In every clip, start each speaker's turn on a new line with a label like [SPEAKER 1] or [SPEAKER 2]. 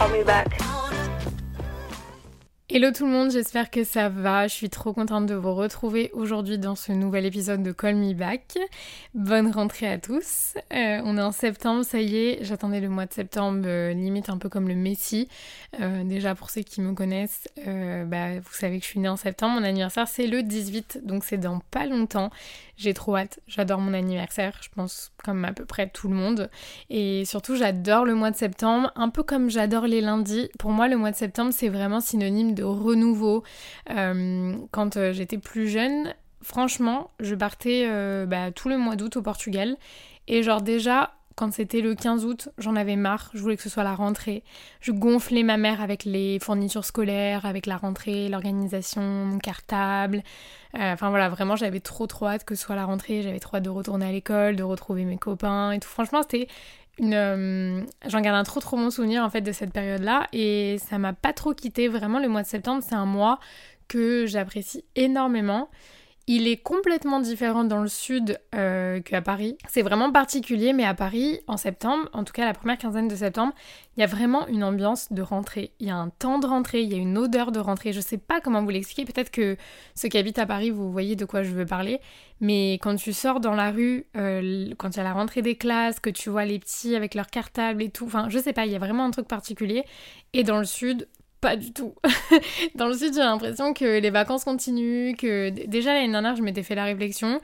[SPEAKER 1] Call me back.
[SPEAKER 2] Hello tout le monde, j'espère que ça va. Je suis trop contente de vous retrouver aujourd'hui dans ce nouvel épisode de Call Me Back. Bonne rentrée à tous. Euh, on est en septembre, ça y est. J'attendais le mois de septembre, euh, limite un peu comme le Messi. Euh, déjà pour ceux qui me connaissent, bah, vous savez que je suis née en septembre. Mon anniversaire c'est le 18, donc c'est dans pas longtemps. J'ai trop hâte. J'adore mon anniversaire, je pense comme à peu près tout le monde. Et surtout, j'adore le mois de septembre, un peu comme j'adore les lundis. Pour moi, le mois de septembre, c'est vraiment synonyme de renouveau. Euh, quand euh, j'étais plus jeune, franchement, je partais euh, bah, tout le mois d'août au Portugal. Et genre déjà, quand c'était le 15 août, j'en avais marre, je voulais que ce soit la rentrée. Je gonflais ma mère avec les fournitures scolaires, avec la rentrée, l'organisation, mon cartable. Euh, enfin voilà, vraiment j'avais trop trop hâte que ce soit la rentrée, j'avais trop hâte de retourner à l'école, de retrouver mes copains et tout. Franchement, c'était une... Euh, j'en garde un trop trop bon souvenir en fait de cette période-là et ça m'a pas trop quitté. Vraiment, le mois de septembre, c'est un mois que j'apprécie énormément. Il est complètement différent dans le sud euh, qu'à Paris. C'est vraiment particulier, mais à Paris, en septembre, en tout cas la première quinzaine de septembre, il y a vraiment une ambiance de rentrée. Il y a un temps de rentrée, il y a une odeur de rentrée. Je sais pas comment vous l'expliquer. Peut-être que ceux qui habitent à Paris, vous voyez de quoi je veux parler. Mais quand tu sors dans la rue, euh, quand il y a la rentrée des classes, que tu vois les petits avec leur cartable et tout, enfin, je sais pas, il y a vraiment un truc particulier. Et dans le sud, pas du tout. Dans le sud, j'ai l'impression que les vacances continuent, que déjà l'année dernière, je m'étais fait la réflexion.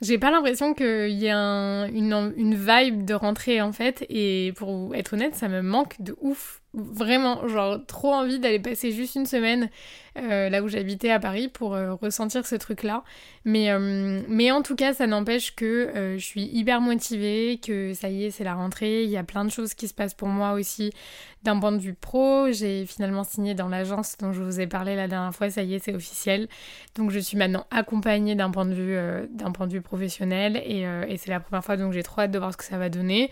[SPEAKER 2] J'ai pas l'impression qu'il y ait une, une vibe de rentrée en fait, et pour être honnête, ça me manque de ouf vraiment, genre, trop envie d'aller passer juste une semaine euh, là où j'habitais à Paris pour euh, ressentir ce truc-là. Mais, euh, mais en tout cas, ça n'empêche que je suis hyper motivée, que ça y est, c'est la rentrée. Il y a plein de choses qui se passent pour moi aussi d'un point de vue pro. J'ai finalement signé dans l'agence dont je vous ai parlé la dernière fois. Ça y est, c'est officiel. Donc, je suis maintenant accompagnée d'un point de vue, d'un point de vue professionnel et, et c'est la première fois, donc j'ai trop hâte de voir ce que ça va donner.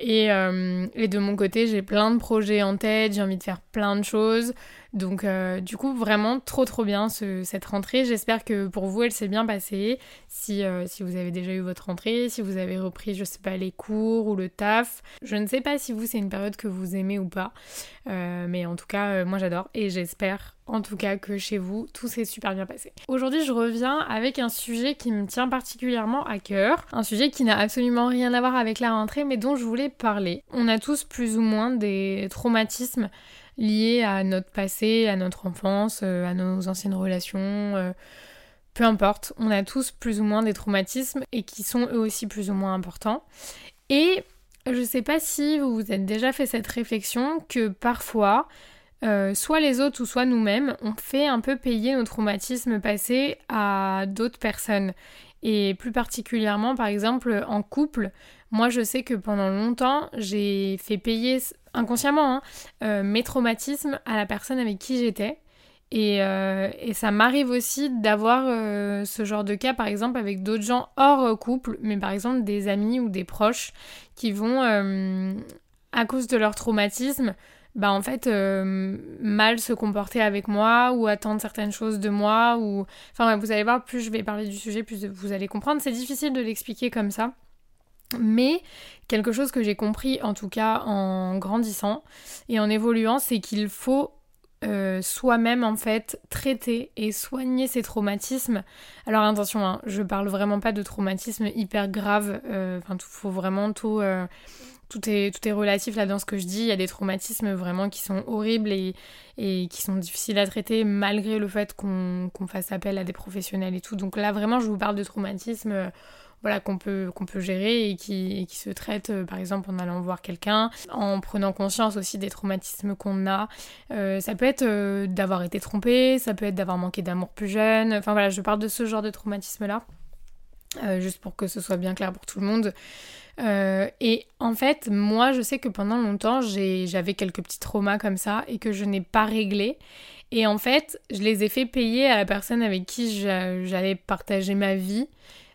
[SPEAKER 2] Euh, et, de mon côté, j'ai plein de projets en tête, j'ai envie de faire plein de choses. Donc euh, du coup, vraiment trop trop bien cette rentrée. J'espère que pour vous, elle s'est bien passée. Si, euh, si vous avez déjà eu votre rentrée, si vous avez repris, je sais pas, les cours ou le taf. Je ne sais pas si vous, c'est une période que vous aimez ou pas. mais en tout cas, moi j'adore et j'espère en tout cas que chez vous, tout s'est super bien passé. Aujourd'hui, je reviens avec un sujet qui me tient particulièrement à cœur, un sujet qui n'a absolument rien à voir avec la rentrée, mais dont je voulais parler. On a tous plus ou moins des traumatismes liés à notre passé, à notre enfance, euh, à nos anciennes relations. Euh, peu importe, on a tous plus ou moins des traumatismes et qui sont eux aussi plus ou moins importants. Et je sais pas si vous vous êtes déjà fait cette réflexion que parfois, euh, soit les autres ou soit nous-mêmes, on fait un peu payer nos traumatismes passés à d'autres personnes. Et plus particulièrement, par exemple, en couple, moi je sais que pendant longtemps, j'ai fait payer inconsciemment hein, euh, mes traumatismes à la personne avec qui j'étais. Et, euh, et, ça m'arrive aussi d'avoir ce genre de cas, par exemple, avec d'autres gens hors couple, mais par exemple des amis ou des proches qui vont, à cause de leur traumatisme, bah en fait euh, mal se comporter avec moi ou attendre certaines choses de moi ou enfin vous allez voir plus je vais parler du sujet plus vous allez comprendre c'est difficile de l'expliquer comme ça mais quelque chose que j'ai compris en tout cas en grandissant et en évoluant c'est qu'il faut euh, soi-même en fait traiter et soigner ses traumatismes. Alors attention, hein, je parle vraiment pas de traumatismes hyper graves, euh, enfin il faut vraiment tout, tout est, tout relatif là dans ce que je dis. Il y a des traumatismes vraiment qui sont horribles et, qui sont difficiles à traiter malgré le fait qu'on fasse appel à des professionnels et tout. Donc là vraiment je vous parle de traumatismes, voilà, qu'on peut, gérer et qui, se traitent, euh, par exemple, en allant voir quelqu'un, en prenant conscience aussi des traumatismes qu'on a. Euh, ça peut être euh, d'avoir été trompé, ça peut être d'avoir manqué d'amour plus jeune. Enfin voilà, je parle de ce genre de traumatisme-là, juste pour que ce soit bien clair pour tout le monde. et en fait, moi, je sais que pendant longtemps, j'avais quelques petits traumas comme ça et que je n'ai pas réglé. Et en fait, je les ai fait payer à la personne avec qui j'allais partager ma vie.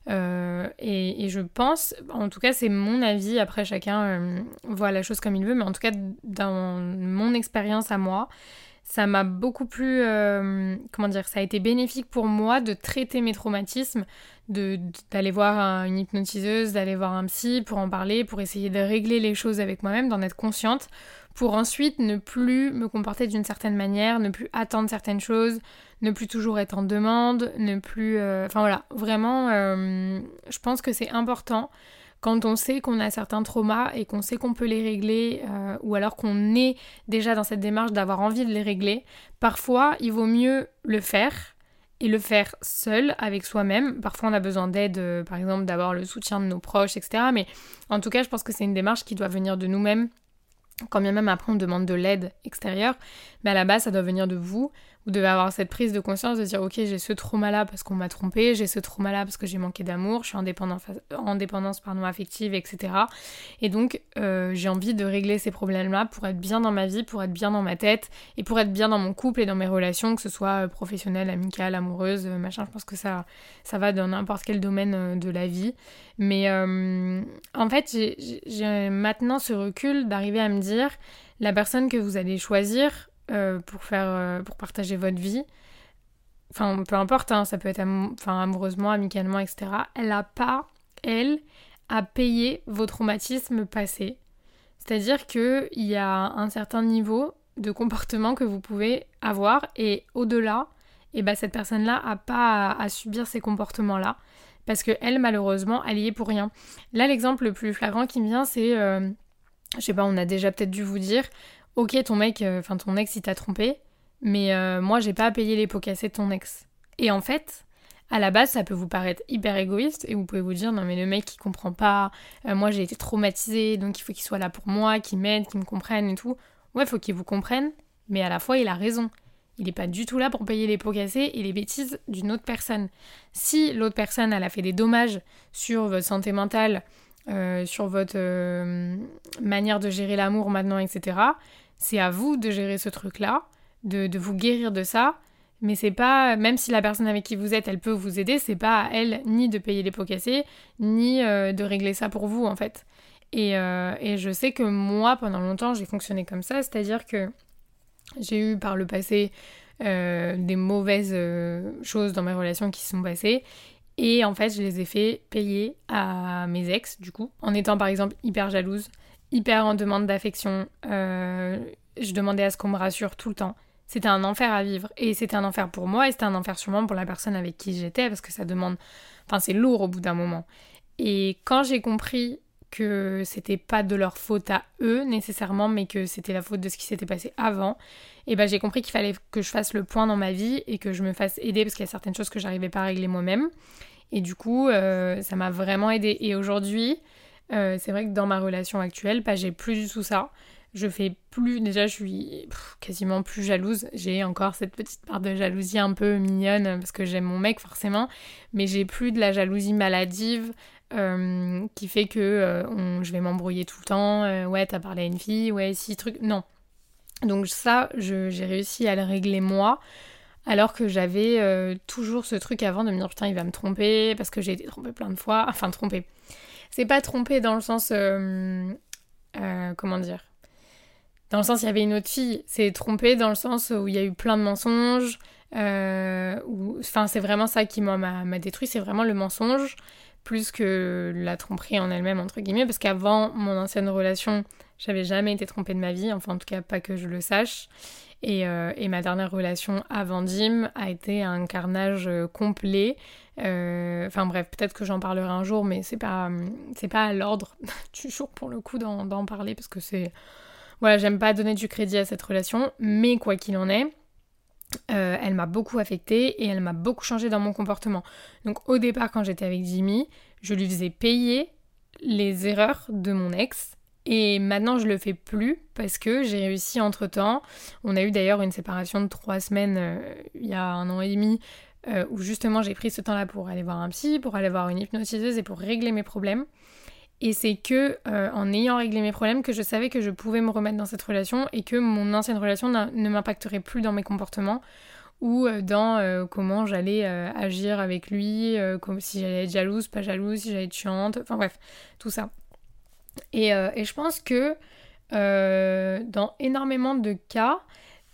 [SPEAKER 2] Euh, et, je pense, en tout cas c'est mon avis, après chacun euh, voit la chose comme il veut, mais en tout cas dans mon expérience à moi, ça m'a beaucoup plus, euh, comment dire, ça a été bénéfique pour moi de traiter mes traumatismes, d'aller voir une hypnotiseuse, d'aller voir un psy pour en parler, pour essayer de régler les choses avec moi-même, d'en être consciente, pour ensuite ne plus me comporter d'une certaine manière, ne plus attendre certaines choses, ne plus toujours être en demande, ne plus... Euh, enfin voilà, vraiment, euh, je pense que c'est important quand on sait qu'on a certains traumas et qu'on sait qu'on peut les régler, euh, ou alors qu'on est déjà dans cette démarche d'avoir envie de les régler, parfois il vaut mieux le faire et le faire seul avec soi-même. Parfois on a besoin d'aide, par exemple d'avoir le soutien de nos proches, etc. Mais en tout cas je pense que c'est une démarche qui doit venir de nous-mêmes quand bien même après on demande de l'aide extérieure, mais à la base ça doit venir de vous. Vous devez avoir cette prise de conscience de dire ok j'ai ce trauma là parce qu'on m'a trompé, j'ai ce trauma là parce que j'ai manqué d'amour, je suis en dépendance, en dépendance affective, etc. Et donc euh, j'ai envie de régler ces problèmes là pour être bien dans ma vie, pour être bien dans ma tête et pour être bien dans mon couple et dans mes relations, que ce soit professionnelle, amicale, amoureuse, machin. Je pense que ça, ça va dans n'importe quel domaine euh, de la vie. Mais euh, en fait j'ai maintenant ce recul d'arriver à me dire la personne que vous allez choisir euh, pour faire euh, pour partager votre vie. Enfin peu importe hein, ça peut être enfin amoureusement amicalement etc elle n'a pas elle à payer vos traumatismes passés. C'est à dire que il y a un certain niveau de comportement que vous pouvez avoir et au-delà et eh ben cette personne là a pas à, subir ces comportements là parce que elle malheureusement elle y est pour rien. Là l'exemple le plus flagrant qui me vient c'est euh, je sais pas on a déjà peut-être dû vous dire ok, ton mec, euh, enfin ton ex, il t'a trompé, mais euh, moi, j'ai pas à payer les pots cassés de ton ex. Et en fait, à la base, ça peut vous paraître hyper égoïste et vous pouvez vous dire non mais le mec il comprend pas, euh, moi j'ai été traumatisée donc il faut qu'il soit là pour moi, qu'il m'aide, qu'il me comprenne et tout. Ouais, il faut qu'il vous comprenne, mais à la fois il a raison. Il n'est pas du tout là pour payer les pots cassés et les bêtises d'une autre personne. Si l'autre personne elle a fait des dommages sur votre santé mentale, sur votre manière de gérer l'amour maintenant, etc., c'est à vous de gérer ce truc-là, de, vous guérir de ça. Mais c'est pas, même si la personne avec qui vous êtes, elle peut vous aider, c'est pas à elle ni de payer les pots cassés, ni euh, de régler ça pour vous en fait. Euh, et, je sais que moi, pendant longtemps, j'ai fonctionné comme ça, c'est-à-dire que j'ai eu par le passé euh, des mauvaises choses dans mes relations qui se sont passées. Et en fait, je les ai fait payer à mes ex, du coup, en étant par exemple hyper jalouse, hyper en demande d'affection. Euh, je demandais à ce qu'on me rassure tout le temps. C'était un enfer à vivre. Et c'était un enfer pour moi et c'était un enfer sûrement pour la personne avec qui j'étais parce que ça demande. Enfin, c'est lourd au bout d'un moment. Et quand j'ai compris que c'était pas de leur faute à eux nécessairement, mais que c'était la faute de ce qui s'était passé avant, et ben j'ai compris qu'il fallait que je fasse le point dans ma vie et que je me fasse aider parce qu'il y a certaines choses que j'arrivais pas à régler moi-même. Et du coup, euh, ça m'a vraiment aidé. Et aujourd'hui, euh, c'est vrai que dans ma relation actuelle, j'ai plus du tout ça. Je fais plus, déjà je suis quasiment plus jalouse. J'ai encore cette petite part de jalousie un peu mignonne parce que j'aime mon mec forcément, mais j'ai plus de la jalousie maladive euh, qui fait que euh, je vais m'embrouiller tout le temps. ouais, t'as parlé à une fille, ouais, si, truc. Non. Donc ça, j'ai réussi à le régler moi. Alors que j'avais toujours ce truc avant de me dire putain, il va me tromper parce que j'ai été trompée plein de fois. Enfin, trompée c'est pas trompé dans le sens. Euh, euh, comment dire? Dans le sens, il y avait une autre fille. C'est trompé dans le sens où il y a eu plein de mensonges. Euh, enfin, c'est vraiment ça qui m'a détruit. C'est vraiment le mensonge plus que la tromperie en elle-même, entre guillemets. Parce qu'avant mon ancienne relation, j'avais jamais été trompée de ma vie. Enfin, en tout cas, pas que je le sache. Et, et ma dernière relation avant Dim a été un carnage complet. Euh, enfin bref, peut-être que j'en parlerai un jour, mais c'est pas, pas à l'ordre du jour pour le coup d'en parler parce que c'est. Voilà, j'aime pas donner du crédit à cette relation, mais quoi qu'il en est, euh, elle m'a beaucoup affectée et elle m'a beaucoup changé dans mon comportement. Donc au départ, quand j'étais avec Jimmy, je lui faisais payer les erreurs de mon ex. Et maintenant, je le fais plus parce que j'ai réussi entre temps. On a eu d'ailleurs une séparation de trois semaines euh, il y a un an et demi euh, où justement j'ai pris ce temps-là pour aller voir un psy, pour aller voir une hypnotiseuse et pour régler mes problèmes. Et c'est que en ayant réglé mes problèmes que je savais que je pouvais me remettre dans cette relation et que mon ancienne relation ne m'impacterait plus dans mes comportements ou euh, dans euh, comment j'allais euh, agir avec lui, si j'allais être jalouse, pas jalouse, si j'allais être chiante, enfin bref, tout ça. Et, et je pense que dans énormément de cas,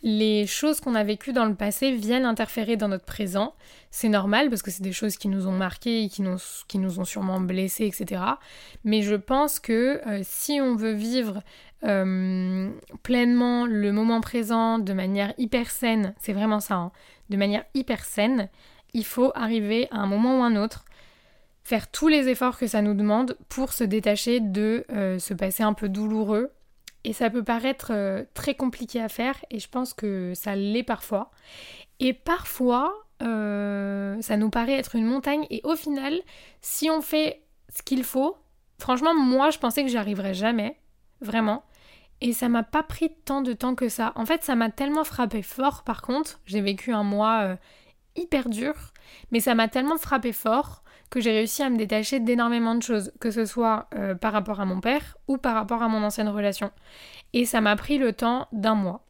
[SPEAKER 2] les choses qu'on a vécues dans le passé viennent interférer dans notre présent. C'est normal parce que c'est des choses qui nous ont marqués et qui nous, qui nous ont sûrement blessés, etc. Mais je pense que euh, si on veut vivre euh, pleinement le moment présent de manière hyper saine, c'est vraiment ça, hein, de manière hyper saine, il faut arriver à un moment ou un autre faire tous les efforts que ça nous demande pour se détacher de euh, ce passé un peu douloureux et ça peut paraître euh, très compliqué à faire et je pense que ça l'est parfois. Et parfois, euh, ça nous paraît être une montagne et au final, si on fait ce qu'il faut, franchement, moi je pensais que j'y arriverais jamais, vraiment. Et ça m'a pas pris tant de temps que ça. En fait, ça m'a tellement frappé fort par contre. J'ai vécu un mois euh, hyper dur, mais ça m'a tellement frappé fort que j'ai réussi à me détacher d'énormément de choses, que ce soit euh, par rapport à mon père ou par rapport à mon ancienne relation. Et ça m'a pris le temps d'un mois.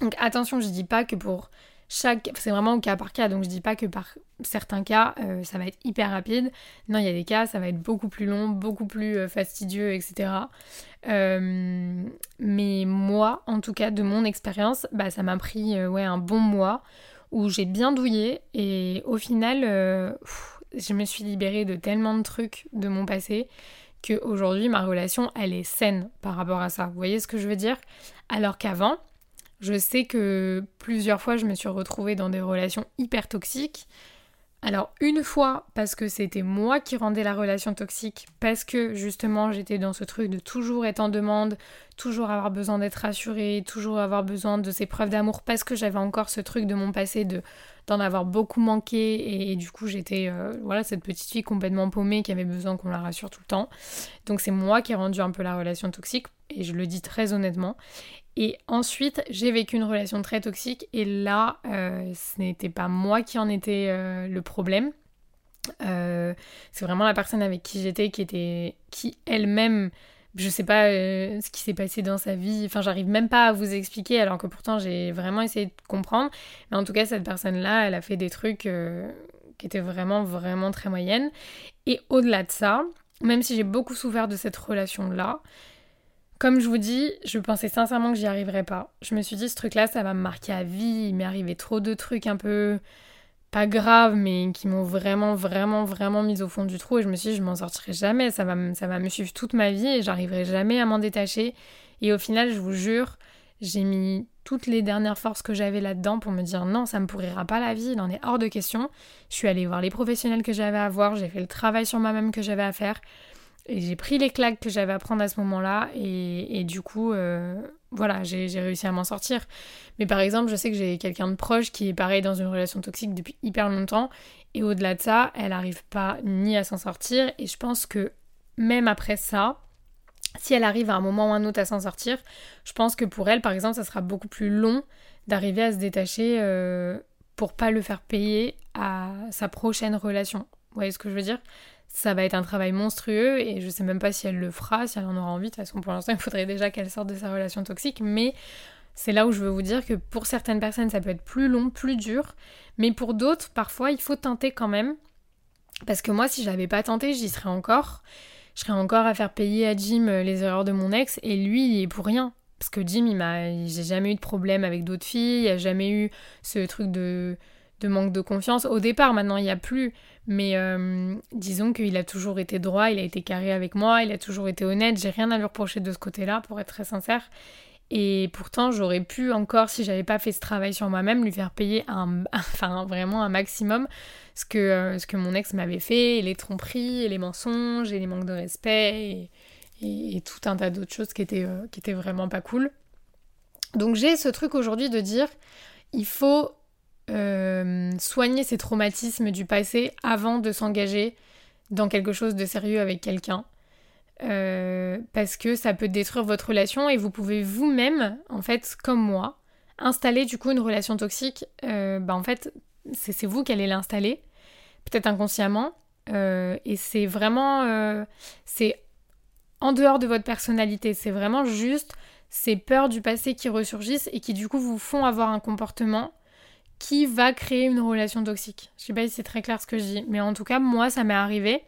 [SPEAKER 2] Donc attention, je dis pas que pour chaque... C'est vraiment au cas par cas, donc je dis pas que par certains cas, euh, ça va être hyper rapide. Non, il y a des cas, ça va être beaucoup plus long, beaucoup plus euh, fastidieux, etc. mais moi, en tout cas, de mon expérience, bah, ça m'a pris ouais, un bon mois où j'ai bien douillé et au final je me suis libérée de tellement de trucs de mon passé que aujourd'hui ma relation elle est saine par rapport à ça. Vous voyez ce que je veux dire? Alors qu'avant, je sais que plusieurs fois je me suis retrouvée dans des relations hyper toxiques alors une fois parce que c'était moi qui rendais la relation toxique, parce que justement j'étais dans ce truc de toujours être en demande, toujours avoir besoin d'être rassurée, toujours avoir besoin de ces preuves d'amour, parce que j'avais encore ce truc de mon passé de d'en avoir beaucoup manqué et, du coup j'étais euh, voilà cette petite fille complètement paumée qui avait besoin qu'on la rassure tout le temps. Donc c'est moi qui ai rendu un peu la relation toxique et je le dis très honnêtement. Et ensuite, j'ai vécu une relation très toxique et là, euh, ce n'était pas moi qui en était euh, le problème. Euh, c'est vraiment la personne avec qui j'étais qui était, qui elle-même, je sais pas ce qui s'est passé dans sa vie. Enfin, j'arrive même pas à vous expliquer alors que pourtant j'ai vraiment essayé de comprendre. Mais en tout cas, cette personne-là, elle a fait des trucs qui étaient vraiment, vraiment très moyennes. Et au-delà de ça, même si j'ai beaucoup souffert de cette relation-là, comme je vous dis, je pensais sincèrement que j'y arriverais pas. Je me suis dit, ce truc-là, ça va me marquer à vie. Il m'est arrivé trop de trucs un peu pas graves, mais qui m'ont vraiment, vraiment, vraiment mis au fond du trou. Et je me suis dit, je m'en sortirai jamais. Ça va, ça va me suivre toute ma vie et j'arriverai jamais à m'en détacher. Et au final, je vous jure, j'ai mis toutes les dernières forces que j'avais là-dedans pour me dire non, ça me pourrira pas la vie, il en est hors de question. Je suis allée voir les professionnels que j'avais à voir, j'ai fait le travail sur moi-même que j'avais à faire. Et j'ai pris les claques que j'avais à prendre à ce moment-là et, du coup, euh, voilà, j'ai réussi à m'en sortir. Mais par exemple, je sais que j'ai quelqu'un de proche qui est pareil dans une relation toxique depuis hyper longtemps et au-delà de ça, elle n'arrive pas ni à s'en sortir et je pense que même après ça, si elle arrive à un moment ou un autre à s'en sortir, je pense que pour elle, par exemple, ça sera beaucoup plus long d'arriver à se détacher euh, pour pas le faire payer à sa prochaine relation. Vous voyez ce que je veux dire? Ça va être un travail monstrueux et je sais même pas si elle le fera, si elle en aura envie. De toute façon, pour l'instant, il faudrait déjà qu'elle sorte de sa relation toxique. Mais c'est là où je veux vous dire que pour certaines personnes, ça peut être plus long, plus dur. Mais pour d'autres, parfois, il faut tenter quand même. Parce que moi, si j'avais pas tenté, j'y serais encore. Je serais encore à faire payer à Jim les erreurs de mon ex et lui, il est pour rien. Parce que Jim, il m'a, j'ai jamais eu de problème avec d'autres filles, il n'y a jamais eu ce truc de de manque de confiance. Au départ, maintenant, il n'y a plus. Mais euh, disons qu'il a toujours été droit, il a été carré avec moi, il a toujours été honnête. J'ai rien à lui reprocher de ce côté-là, pour être très sincère. Et pourtant, j'aurais pu encore, si j'avais pas fait ce travail sur moi-même, lui faire payer un, enfin vraiment un maximum ce que, euh, ce que mon ex m'avait fait, les tromperies, et les mensonges, et les manques de respect, et, tout un tas d'autres choses qui étaient, euh, qui étaient vraiment pas cool. Donc j'ai ce truc aujourd'hui de dire, il faut euh, soigner ses traumatismes du passé avant de s'engager dans quelque chose de sérieux avec quelqu'un. Euh, parce que ça peut détruire votre relation et vous pouvez vous-même, en fait, comme moi, installer du coup une relation toxique. Euh, bah en fait, c'est vous qui allez l'installer, peut-être inconsciemment, et c'est vraiment, c'est en dehors de votre personnalité, c'est vraiment juste ces peurs du passé qui ressurgissent et qui du coup vous font avoir un comportement qui va créer une relation toxique. Je sais pas si c'est très clair ce que je dis, mais en tout cas, moi, ça m'est arrivé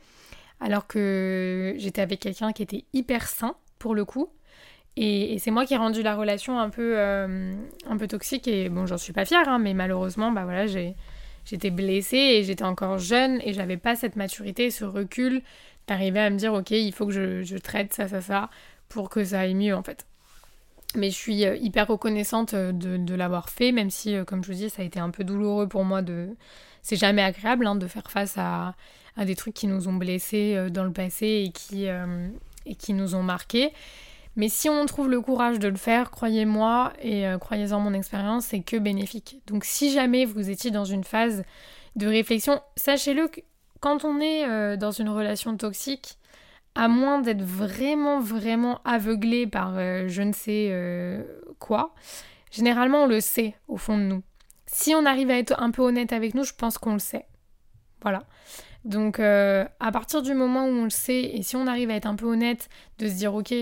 [SPEAKER 2] alors que j'étais avec quelqu'un qui était hyper sain pour le coup. Et, c'est moi qui ai rendu la relation un peu, euh, un peu toxique. Et bon, j'en suis pas fière, hein, mais malheureusement, bah voilà, j'étais blessée et j'étais encore jeune et j'avais pas cette maturité, ce recul d'arriver à me dire, ok, il faut que je, je traite ça, ça, ça pour que ça aille mieux en fait. Mais je suis euh, hyper reconnaissante euh, de, l'avoir fait, même si, euh, comme je vous dis, ça a été un peu douloureux pour moi de... C'est jamais agréable hein, de faire face à, des trucs qui nous ont blessés dans le passé et qui, et qui nous ont marqués. Mais si on trouve le courage de le faire, croyez-moi, et croyez-en mon expérience, c'est que bénéfique. Donc si jamais vous étiez dans une phase de réflexion, sachez-le quand on est dans une relation toxique, à moins d'être vraiment, vraiment aveuglé par euh, je ne sais euh, quoi, généralement on le sait au fond de nous. Si on arrive à être un peu honnête avec nous, je pense qu'on le sait. Voilà. Donc euh, à partir du moment où on le sait, et si on arrive à être un peu honnête, de se dire ok,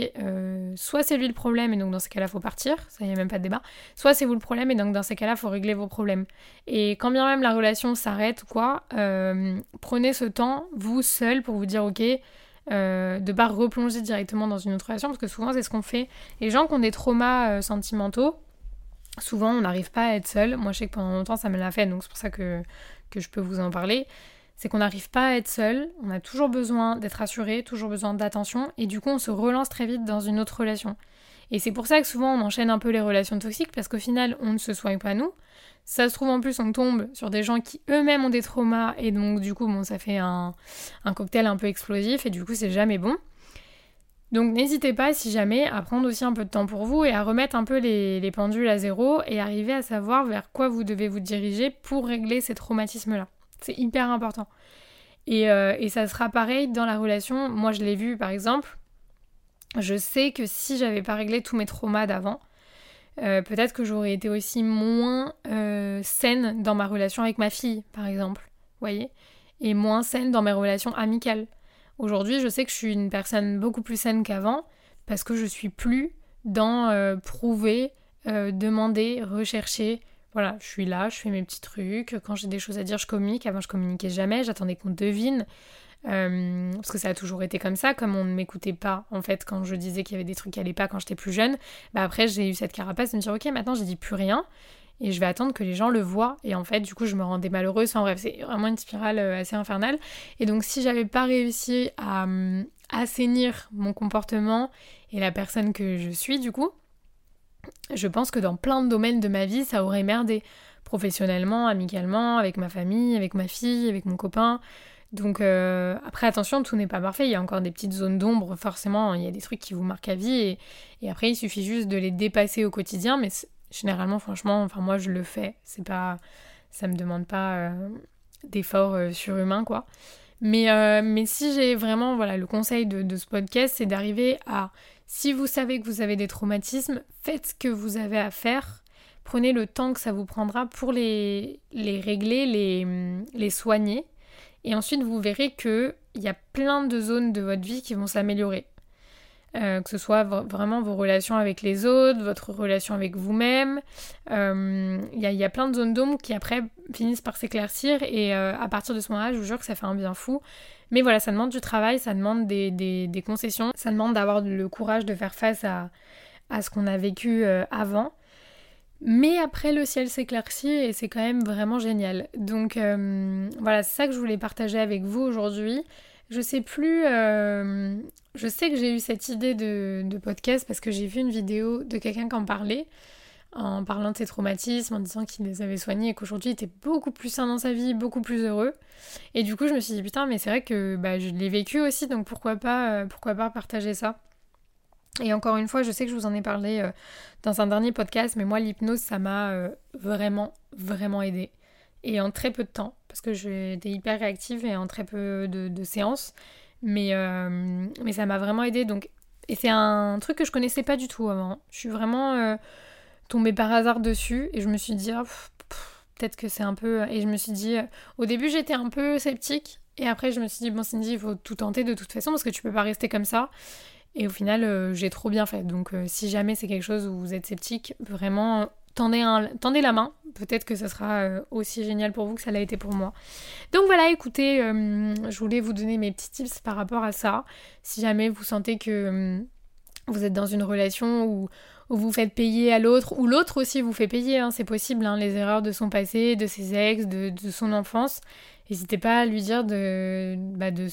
[SPEAKER 2] soit c'est lui le problème, et donc dans ces cas-là, faut partir, ça y a même pas de débat, soit c'est vous le problème, et donc dans ces cas-là, faut régler vos problèmes. Et quand bien même la relation s'arrête quoi, prenez ce temps, vous seul, pour vous dire ok, euh, de pas replonger directement dans une autre relation, parce que souvent c'est ce qu'on fait. Les gens qui ont des traumas euh, sentimentaux, souvent on n'arrive pas à être seul. Moi je sais que pendant longtemps ça me l'a fait, donc c'est pour ça que, que je peux vous en parler. C'est qu'on n'arrive pas à être seul, on a toujours besoin d'être assuré, toujours besoin d'attention, et du coup on se relance très vite dans une autre relation. Et c'est pour ça que souvent on enchaîne un peu les relations toxiques, parce qu'au final on ne se soigne pas nous, ça se trouve en plus, on tombe sur des gens qui eux-mêmes ont des traumas et donc du coup, bon, ça fait un, cocktail un peu explosif et du coup, c'est jamais bon. Donc n'hésitez pas, si jamais, à prendre aussi un peu de temps pour vous et à remettre un peu les, pendules à zéro et arriver à savoir vers quoi vous devez vous diriger pour régler ces traumatismes-là. C'est hyper important. Et, euh, et, ça sera pareil dans la relation. Moi, je l'ai vu par exemple. Je sais que si j'avais pas réglé tous mes traumas d'avant, euh, peut-être que j'aurais été aussi moins euh, saine dans ma relation avec ma fille, par exemple, voyez, et moins saine dans mes relations amicales. Aujourd'hui, je sais que je suis une personne beaucoup plus saine qu'avant parce que je suis plus dans euh, prouver, demander, rechercher. Voilà, je suis là, je fais mes petits trucs. Quand j'ai des choses à dire, je communique. Avant, je communiquais jamais. J'attendais qu'on devine. Euh, parce que ça a toujours été comme ça, comme on ne m'écoutait pas en fait quand je disais qu'il y avait des trucs qui allaient pas quand j'étais plus jeune, bah après j'ai eu cette carapace de me dire ok maintenant j'ai dit plus rien et je vais attendre que les gens le voient. Et en fait du coup je me rendais malheureuse, en bref c'est vraiment une spirale euh, assez infernale. Et donc si j'avais pas réussi à euh, assainir mon comportement et la personne que je suis du coup, je pense que dans plein de domaines de ma vie ça aurait merdé. Professionnellement, amicalement, avec ma famille, avec ma fille, avec mon copain. Donc euh, après attention, tout n'est pas parfait, il y a encore des petites zones d'ombre, forcément, il y a des trucs qui vous marquent à vie et, après il suffit juste de les dépasser au quotidien, mais généralement franchement, enfin moi je le fais, c'est pas ça me demande pas euh, d'efforts euh, surhumains quoi. Mais, si j'ai vraiment voilà le conseil de, ce podcast, c'est d'arriver à si vous savez que vous avez des traumatismes, faites ce que vous avez à faire. Prenez le temps que ça vous prendra pour les, régler, les soigner et ensuite, vous verrez qu'il y a plein de zones de votre vie qui vont s'améliorer. Euh, que ce soit vraiment vos relations avec les autres, votre relation avec vous-même. Euh, il y, a plein de zones d'ombre qui après finissent par s'éclaircir et euh, à partir de ce moment-là, je vous jure que ça fait un bien fou. Mais voilà, ça demande du travail, ça demande des, concessions, ça demande d'avoir le courage de faire face à, à ce qu'on a vécu avant. Mais après, le ciel s'éclaircit et c'est quand même vraiment génial. Donc euh, voilà, c'est ça que je voulais partager avec vous aujourd'hui. Je sais plus. Euh, je sais que j'ai eu cette idée de, podcast parce que j'ai vu une vidéo de quelqu'un qui en parlait, en parlant de ses traumatismes, en disant qu'il les avait soignés et qu'aujourd'hui il était beaucoup plus sain dans sa vie, beaucoup plus heureux. Et du coup, je me suis dit putain, mais c'est vrai que bah, je l'ai vécu aussi, donc pourquoi pas, euh, pourquoi pas partager ça? Et encore une fois, je sais que je vous en ai parlé euh, dans un dernier podcast, mais moi, l'hypnose, ça m'a euh, vraiment, vraiment aidé. et en très peu de temps, parce que j'étais hyper réactive et en très peu de, séances. Mais, euh, mais ça m'a vraiment aidé. Donc, et c'est un truc que je connaissais pas du tout avant. Je suis vraiment tombée par hasard dessus et je me suis dit, oh, peut-être que c'est un peu. Et je me suis dit, au début j'étais un peu sceptique et après je me suis dit, bon Cindy, il faut tout tenter de toute façon parce que tu peux pas rester comme ça. Et au final, euh, j'ai trop bien fait. Donc, si jamais c'est quelque chose où vous êtes sceptique, vraiment, tendez, la main. Peut-être que ça sera euh, aussi génial pour vous que ça l'a été pour moi. Donc voilà, écoutez, euh, je voulais vous donner mes petits tips par rapport à ça. Si jamais vous sentez que euh, vous êtes dans une relation où, vous faites payer à l'autre, ou l'autre aussi vous fait payer, hein, c'est possible, hein, les erreurs de son passé, de ses ex, de, son enfance. N'hésitez pas à lui dire de, bah, de,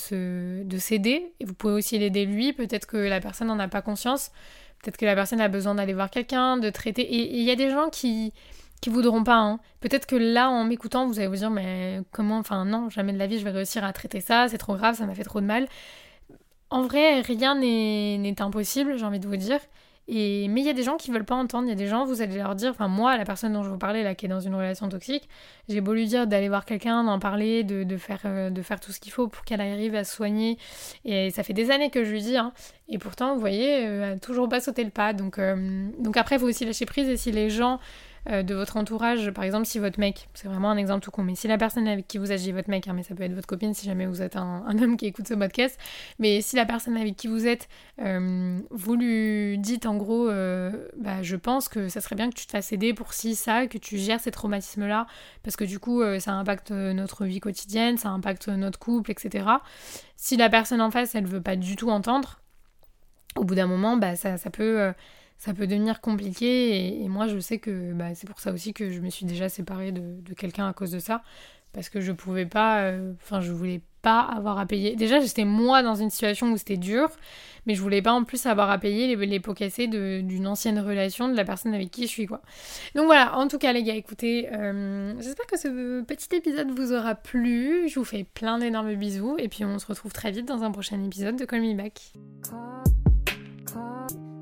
[SPEAKER 2] de s'aider. Et vous pouvez aussi l'aider lui. Peut-être que la personne n'en a pas conscience. Peut-être que la personne a besoin d'aller voir quelqu'un, de traiter. Et il y a des gens qui qui voudront pas. Hein. Peut-être que là, en m'écoutant, vous allez vous dire, mais comment, enfin non, jamais de la vie je vais réussir à traiter ça, c'est trop grave, ça m'a fait trop de mal. En vrai, rien n'est impossible, j'ai envie de vous dire. Mais il y a des gens qui veulent pas entendre, il y a des gens, vous allez leur dire, enfin moi, la personne dont je vous parlais là, qui est dans une relation toxique, j'ai beau lui dire d'aller voir quelqu'un, d'en parler, de, faire, euh, de faire tout ce qu'il faut pour qu'elle arrive à se soigner. Et ça fait des années que je lui dis, hein. et pourtant, vous voyez, euh, elle toujours pas sauté le pas. Donc, euh, donc après, il faut aussi lâcher prise, et si les gens euh, de votre entourage. Par exemple, si votre mec, c'est vraiment un exemple tout con, mais si la personne avec qui vous êtes, votre mec, hein, mais ça peut être votre copine si jamais vous êtes un, homme qui écoute ce podcast, mais si la personne avec qui vous êtes, euh, vous lui dites en gros, euh, bah, je pense que ça serait bien que tu te fasses aider pour ci, ça, que tu gères ces traumatismes-là, parce que du coup, ça impacte notre vie quotidienne, ça impacte notre couple, etc. Si la personne en face, elle veut pas du tout entendre, au bout d'un moment, bah, ça, ça peut ça peut devenir compliqué. Et, moi, je sais que bah, c'est pour ça aussi que je me suis déjà séparée de, quelqu'un à cause de ça. Parce que je pouvais pas, euh, enfin, je voulais pas avoir à payer. Déjà, j'étais moi dans une situation où c'était dur, mais je voulais pas en plus avoir à payer les, pots cassés d'une ancienne relation de la personne avec qui je suis, quoi. Donc voilà, en tout cas, les gars, écoutez, euh, j'espère que ce petit épisode vous aura plu. Je vous fais plein d'énormes bisous, et puis on se retrouve très vite dans un prochain épisode de Call Me Back.